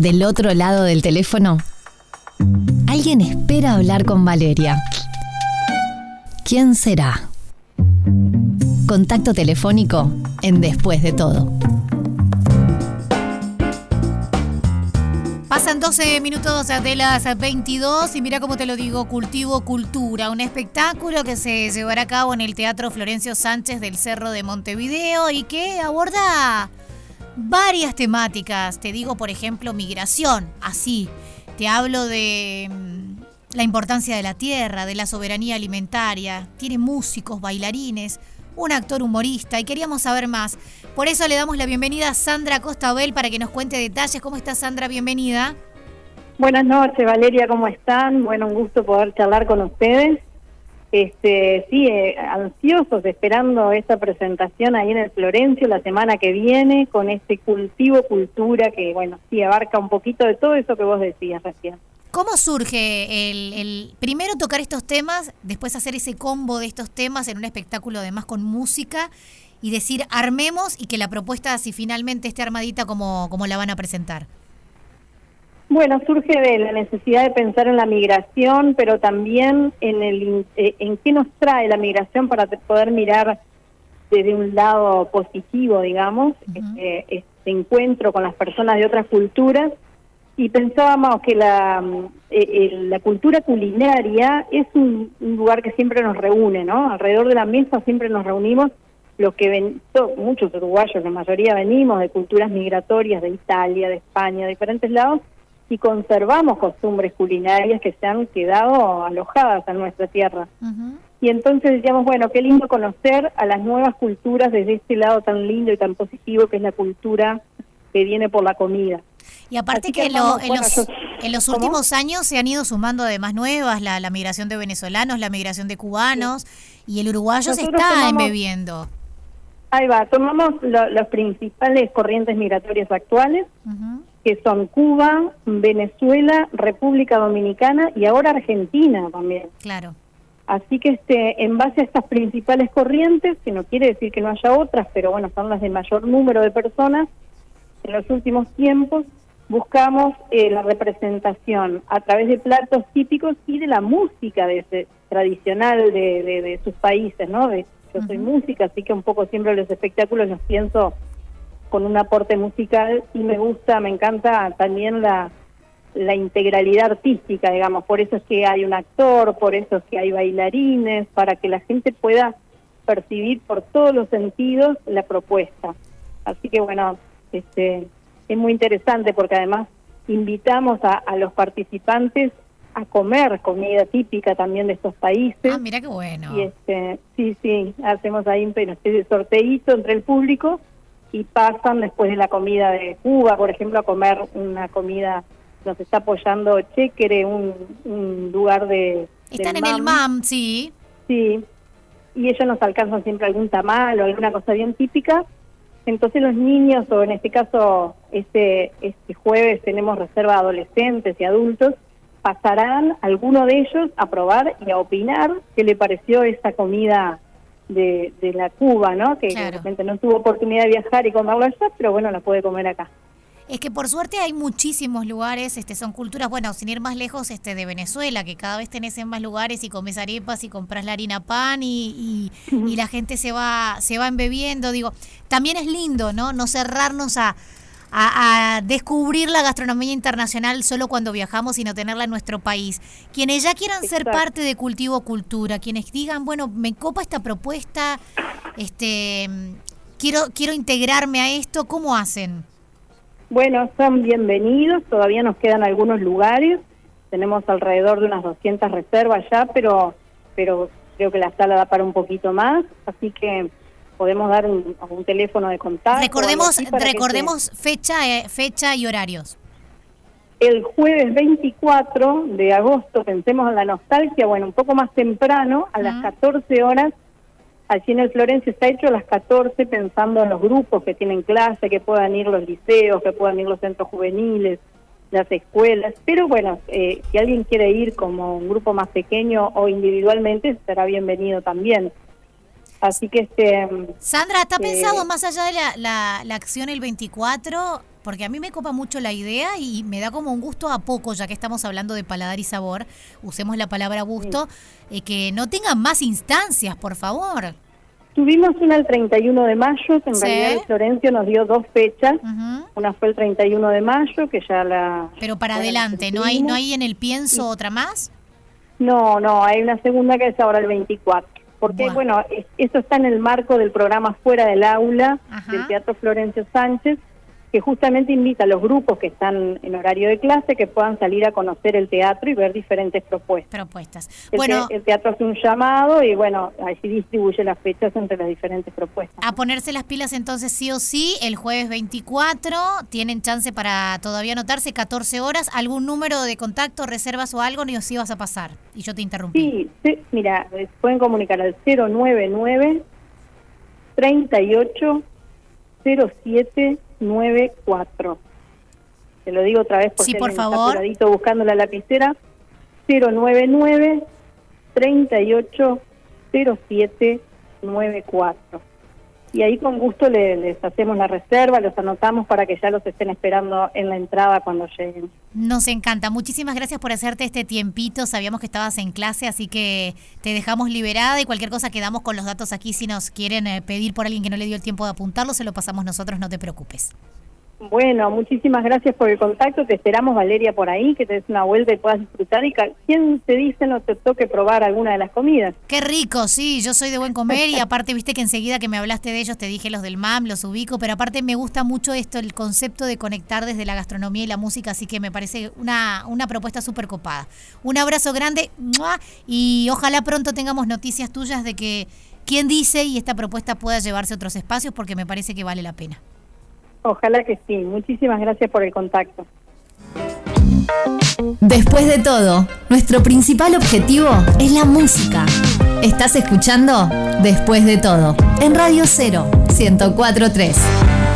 Del otro lado del teléfono, alguien espera hablar con Valeria. ¿Quién será? Contacto telefónico en Después de todo. Pasan 12 minutos de las 22 y mira cómo te lo digo, Cultivo Cultura, un espectáculo que se llevará a cabo en el Teatro Florencio Sánchez del Cerro de Montevideo y que aborda varias temáticas. Te digo, por ejemplo, migración, así. Te hablo de mm, la importancia de la tierra, de la soberanía alimentaria. Tiene músicos, bailarines, un actor humorista y queríamos saber más. Por eso le damos la bienvenida a Sandra Costabel para que nos cuente detalles. ¿Cómo está Sandra? Bienvenida. Buenas noches, Valeria, ¿cómo están? Bueno, un gusto poder charlar con ustedes este, sí, eh, ansiosos esperando esta presentación ahí en el Florencio la semana que viene con este cultivo cultura que, bueno, sí abarca un poquito de todo eso que vos decías recién. ¿Cómo surge el, el, primero tocar estos temas, después hacer ese combo de estos temas en un espectáculo además con música y decir armemos y que la propuesta si finalmente esté armadita como, como la van a presentar? Bueno, surge de la necesidad de pensar en la migración, pero también en, el, eh, en qué nos trae la migración para poder mirar desde un lado positivo, digamos, este, este, encuentro con las personas de otras culturas. Y pensábamos que la, eh, la cultura culinaria es un, lugar que siempre nos reúne, ¿no? Alrededor de la mesa siempre nos reunimos los que ven, muchos uruguayos, la mayoría venimos de culturas migratorias de Italia, de España, de diferentes lados, y conservamos costumbres culinarias que se han quedado alojadas en nuestra tierra. Y entonces decíamos, bueno, qué lindo conocer a las nuevas culturas desde este lado tan lindo y tan positivo que es la cultura que viene por la comida. Y aparte que, en, los, en, los, últimos años se han ido sumando además nuevas, la, la migración de venezolanos, la migración de cubanos, y el uruguayo se está embebiendo. Ahí va, tomamos las principales corrientes migratorias actuales, que son Cuba, Venezuela, República Dominicana y ahora Argentina también. Claro. Así que este, en base a estas principales corrientes, que no quiere decir que no haya otras, pero bueno, son las de mayor número de personas, en los últimos tiempos buscamos eh, la representación a través de platos típicos y de la música de tradicional de, de, sus países, ¿no? De, yo soy música, así que un poco siempre los espectáculos los pienso con un aporte musical y me gusta, me encanta también la, la integralidad artística, digamos, por eso es que hay un actor, por eso es que hay bailarines, para que la gente pueda percibir por todos los sentidos la propuesta. Así que bueno, este es muy interesante porque además invitamos a, a los participantes a comer comida típica también de estos países. Ah, mira qué bueno. Y este, sí, sí, hacemos ahí un sorteíto entre el público y pasan después de la comida de Cuba, por ejemplo, a comer una comida, nos está apoyando Chequere, un, un lugar de... Están en el MAM, sí. Sí, y ellos nos alcanzan siempre algún tamal o alguna cosa bien típica. Entonces los niños, o en este caso este, este jueves tenemos reserva de adolescentes y adultos, pasarán alguno de ellos a probar y a opinar qué le pareció esa comida de, de la Cuba, ¿no? Que de repente no tuvo oportunidad de viajar y comerlo allá, pero bueno, la puede comer acá. Es que por suerte hay muchísimos lugares, este, son culturas, bueno, sin ir más lejos, este, de Venezuela, que cada vez tenés en más lugares y comes arepas y compras la harina pan y, y la gente se va, se va embebiendo. Digo, también es lindo, ¿no? No cerrarnos a, a, descubrir la gastronomía internacional solo cuando viajamos, sino tenerla en nuestro país. Quienes ya quieran ser parte de Cultivo Cultura, quienes digan, bueno, me copa esta propuesta, este, quiero, quiero integrarme a esto, ¿cómo hacen? Bueno, son bienvenidos, todavía nos quedan algunos lugares, tenemos alrededor de unas 200 reservas ya, pero, pero creo que la sala da para un poquito más, así que podemos dar un, teléfono de contacto. Recordemos, recordemos fecha, eh, fecha y horarios. El jueves 24 de agosto, pensemos en la nostalgia, bueno, un poco más temprano, a las 14 horas, allí en el Florencio está hecho a las 14 pensando en los grupos que tienen clase, que puedan ir los liceos, que puedan ir los centros juveniles, las escuelas, pero bueno, eh, si alguien quiere ir como un grupo más pequeño o individualmente, será bienvenido también. Así que este... Sandra, ¿está eh, pensado más allá de la, la, acción el 24? porque a mí me copa mucho la idea y me da como un gusto a poco, ya que estamos hablando de paladar y sabor, usemos la palabra gusto, eh, que no tengan más instancias, por favor. Tuvimos una el 31 de mayo, que en Sí. realidad Florencio nos dio dos fechas. Una fue el 31 de mayo, que ya la... Pero para adelante, ¿no hay. ¿no hay en el pienso otra más? No, no, hay una segunda que es ahora el 24. Porque, Bueno. bueno, es- esto está en el marco del programa Fuera del Aula Ajá. del Teatro Florencio Sánchez, que justamente invita a los grupos que están en horario de clase que puedan salir a conocer el teatro y ver diferentes propuestas. Propuestas. El, Bueno, te- el teatro hace un llamado y, bueno, así distribuye las fechas entre las diferentes propuestas. a ponerse las pilas entonces sí o sí, el jueves 24, tienen chance para todavía anotarse 14 horas, algún número de contacto, reservas o algo, ni os ibas a pasar. Y yo te interrumpí. Sí, sí, mira, eh, pueden comunicar al 099 38 0794. Te lo digo otra vez porque Sí, por está favor. apuradito buscando la lapicera. 099 38 0794. Y ahí con gusto le- les hacemos la reserva, los anotamos para que ya los estén esperando en la entrada cuando lleguen. Nos encanta. Muchísimas gracias por hacerte este tiempito. Sabíamos que estabas en clase, así que te dejamos liberada y cualquier cosa quedamos con los datos aquí. Si nos quieren eh, pedir por alguien que no le dio el tiempo de apuntarlo, se lo pasamos nosotros, no te preocupes. Bueno, muchísimas gracias por el contacto. Te esperamos, Valeria, por ahí, que te des una vuelta y puedas disfrutar. Y quién te dice no te toque probar alguna de las comidas. Qué rico, sí, yo soy de buen comer y aparte viste que enseguida que me hablaste de ellos te dije los del MAM, los ubico, pero aparte me gusta mucho esto, el concepto de conectar desde la gastronomía y la música, así que me parece una, una propuesta súper copada. Un abrazo grande ¡mua! y ojalá pronto tengamos noticias tuyas de que quién dice y esta propuesta pueda llevarse a otros espacios porque me parece que vale la pena. Ojalá que sí. Muchísimas gracias por el contacto. Después de todo, nuestro principal objetivo es la música. Estás escuchando Después de todo, en Radio 0, 1043.